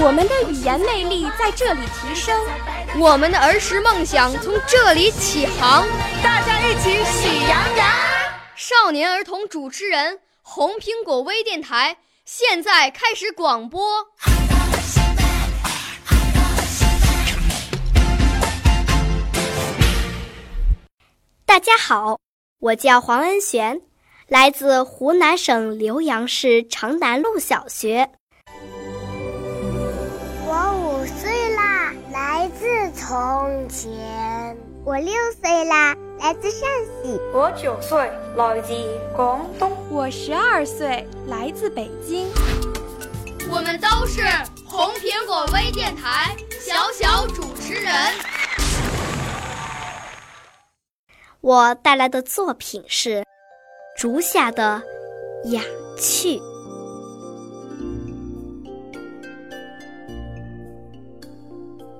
我们的语言魅力在这里提升，我们的儿时梦想从这里起航。大家一起喜羊羊。少年儿童主持人，红苹果微电台现在开始广播。大家好，我叫黄恩璇，来自湖南省浏阳市长南路小学。从前。我六岁啦，来自陕西。我九岁，来自广东。我十二岁，来自北京。我们都是红苹果微电台小小主持人。我带来的作品是《竹下的雅趣》。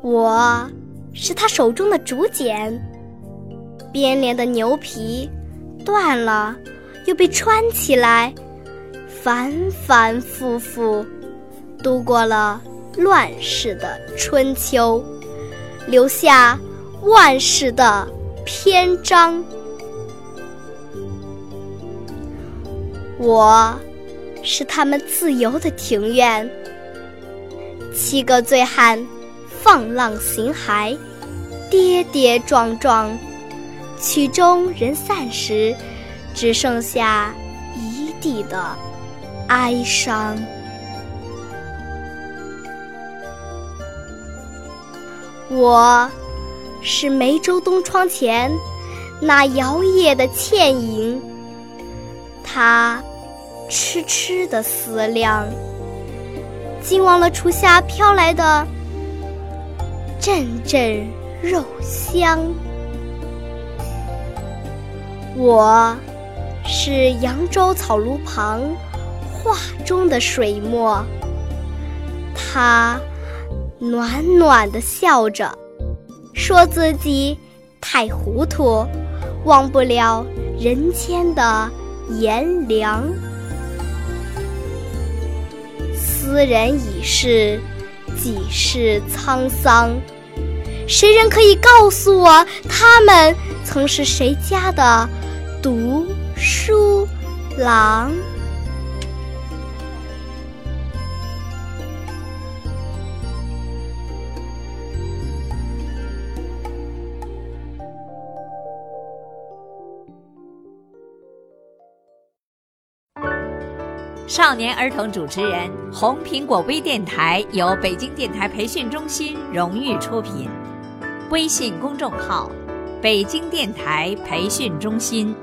我是他手中的竹简，编连的牛皮断了，又被穿起来，反反复复，度过了乱世的春秋，留下万世的篇章。我是他们自由的庭院，七个醉汉。放浪形骸，跌跌撞撞，曲终人散时，只剩下一地的哀伤。我是梅州东窗前那摇曳的倩影，它痴痴的思量，竟忘了厨下飘来的。阵阵肉香。我是扬州草庐旁画中的水墨，他暖暖的笑着，说自己太糊涂，忘不了人间的炎凉。斯人已逝。几世沧桑，谁人可以告诉我，他们曾是谁家的读书郎？少年儿童主持人，红苹果微电台由北京电台培训中心荣誉出品，微信公众号：北京电台培训中心。